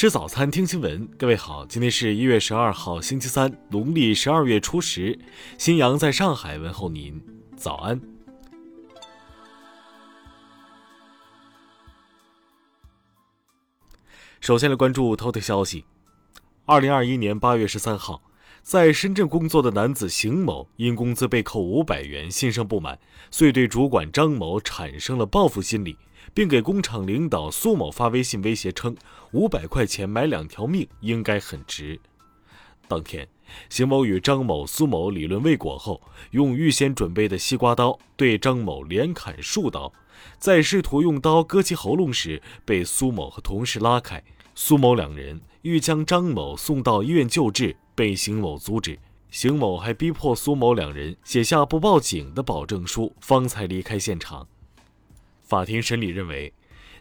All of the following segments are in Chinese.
吃早餐，听新闻。各位好，今天是一月十二号，星期三，农历十二月初十。新阳在上海问候您，早安。首先来关注头条消息。二零二一年八月十三号，在深圳工作的男子邢某因工资被扣五百元，心生不满，遂对主管张某产生了报复心理。并给工厂领导苏某发微信威胁称：“五百块钱买两条命，应该很值。”当天，邢某与张某、苏某理论未果后，用预先准备的西瓜刀对张某连砍数刀，在试图用刀割其喉咙时，被苏某和同事拉开。苏某两人欲将张某送到医院救治，被邢某阻止。邢某还逼迫苏某两人写下不报警的保证书，方才离开现场。法庭审理认为，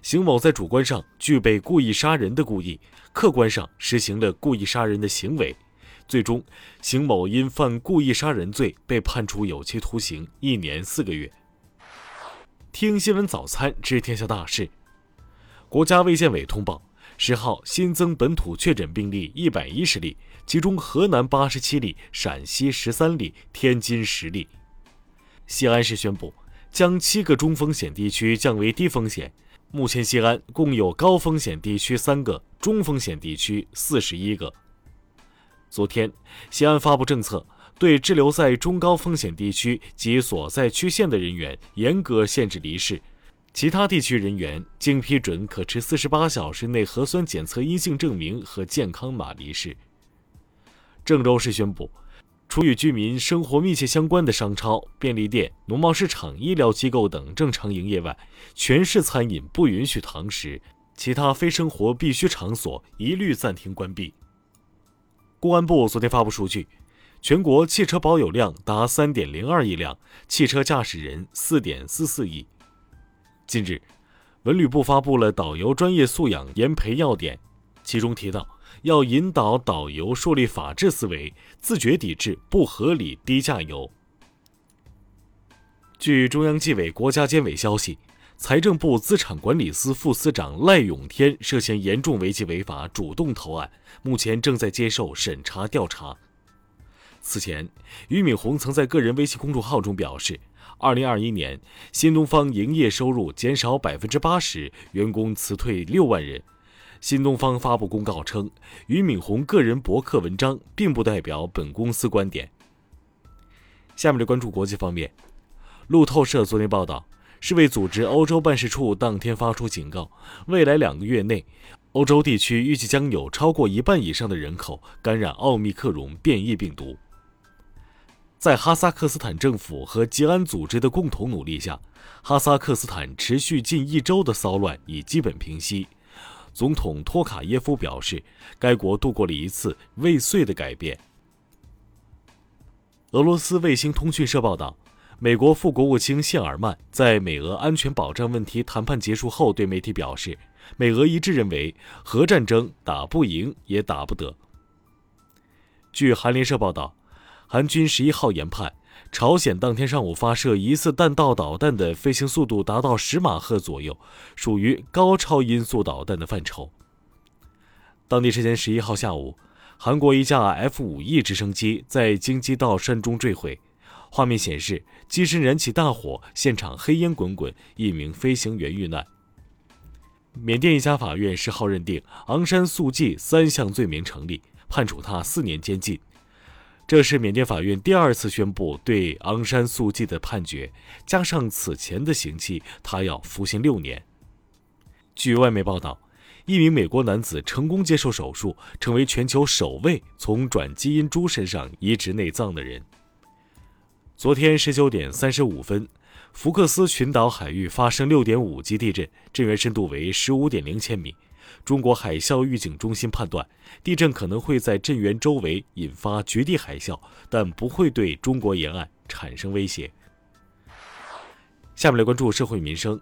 邢某在主观上具备故意杀人的故意，客观上实行了故意杀人的行为。最终，邢某因犯故意杀人罪被判处有期徒刑一年四个月。听新闻早餐知天下大事。国家卫健委通报，十号新增本土确诊病例一百一十例，其中河南八十七例，陕西十三例，天津十例。西安市宣布。将七个中风险地区降为低风险。目前，西安共有高风险地区三个，中风险地区四十一个。昨天，西安发布政策，对滞留在中高风险地区及所在区县的人员严格限制离市，其他地区人员经批准可持四十八小时内核酸检测阴性证明和健康码离市。郑州市宣布。除与居民生活密切相关的商超、便利店、农贸市场、医疗机构等正常营业外，全市餐饮不允许堂食，其他非生活必需场所一律暂停关闭。公安部昨天发布数据，全国汽车保有量达三点零二亿辆，汽车驾驶人四点四四亿。近日，文旅部发布了导游专业素养研培要点，其中提到。要引导导游树立法治思维，自觉抵制不合理低价游。据中央纪委国家监委消息，财政部资产管理司副司长赖永天涉嫌严重违纪违法，主动投案，目前正在接受审查调查。此前，俞敏洪曾在个人微信公众号中表示，二零二一年新东方营业收入减少百分之八十，员工辞退六万人。新东方发布公告称，俞敏洪个人博客文章并不代表本公司观点。下面来关注国际方面，路透社昨天报道，世卫组织欧洲办事处当天发出警告，未来两个月内，欧洲地区预计将有超过一半以上的人口感染奥密克戎变异病毒。在哈萨克斯坦政府和吉安组织的共同努力下，哈萨克斯坦持续近一周的骚乱已基本平息。总统托卡耶夫表示，该国度过了一次未遂的改变。俄罗斯卫星通讯社报道，美国副国务卿谢尔曼在美俄安全保障问题谈判结束后对媒体表示，美俄一致认为核战争打不赢也打不得。据韩联社报道，韩军十一号研判。朝鲜当天上午发射疑似弹道导弹的飞行速度达到十马赫左右，属于高超音速导弹的范畴。当地时间十一号下午，韩国一架 F-5E 直升机在京畿道山中坠毁，画面显示机身燃起大火，现场黑烟滚滚，一名飞行员遇难。缅甸一家法院十号认定昂山素季三项罪名成立，判处他四年监禁。这是缅甸法院第二次宣布对昂山素季的判决，加上此前的刑期，他要服刑六年。据外媒报道，一名美国男子成功接受手术，成为全球首位从转基因猪身上移植内脏的人。昨天十九点三十五分，福克斯群岛海域发生六点五级地震，震源深度为十五点零千米。中国海啸预警中心判断，地震可能会在震源周围引发绝地海啸，但不会对中国沿岸产生威胁。下面来关注社会民生。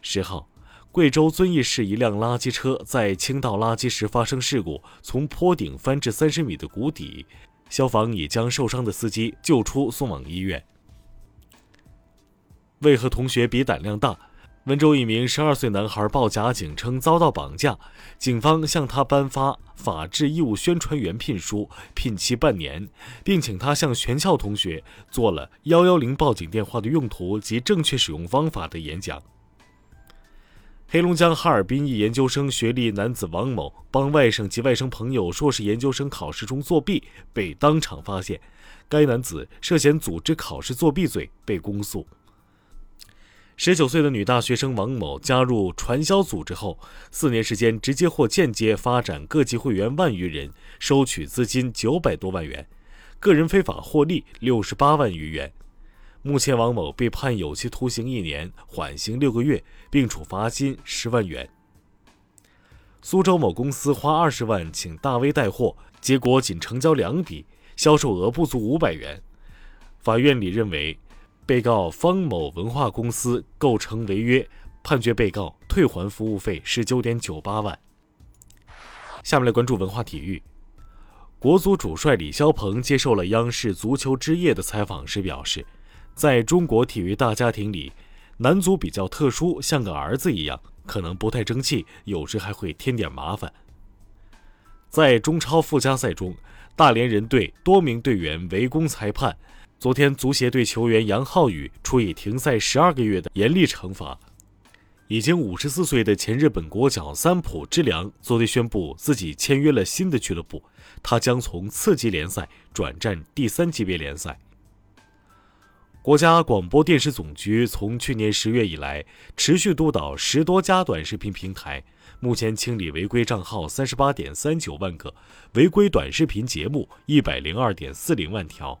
十号，贵州遵义市一辆垃圾车在倾倒垃圾时发生事故，从坡顶翻至三十米的谷底，消防已将受伤的司机救出，送往医院。为何同学比胆量大？温州一名十二岁男孩报假警称遭到绑架，警方向他颁发法制义务宣传员聘书，聘期半年，并请他向全校同学做了幺幺零报警电话的用途及正确使用方法的演讲。黑龙江哈尔滨一研究生学历男子王某帮外甥及外甥朋友硕士研究生考试中作弊，被当场发现，该男子涉嫌组织考试作弊罪被公诉。十九岁的女大学生王某加入传销组织后，四年时间直接或间接发展各级会员万余人，收取资金九百多万元，个人非法获利六十八万余元。目前，王某被判有期徒刑一年，缓刑六个月，并处罚金十万元。苏州某公司花二十万请大 V 带货，结果仅成交两笔，销售额不足五百元。法院里认为。被告方某文化公司构成违约，判决被告退还服务费十九点九八万。下面来关注文化体育。国足主帅李霄鹏接受了央视《足球之夜》的采访时表示，在中国体育大家庭里，男足比较特殊，像个儿子一样，可能不太争气，有时还会添点麻烦。在中超附加赛中，大连人队多名队员围攻裁判。昨天，足协对球员杨浩宇处以停赛十二个月的严厉惩罚。已经五十四岁的前日本国脚三浦知良昨天宣布自己签约了新的俱乐部，他将从次级联赛转战第三级别联赛。国家广播电视总局从去年十月以来，持续督导十多家短视频平台，目前清理违规账号三十八点三九万个，违规短视频节目一百零二点四零万条。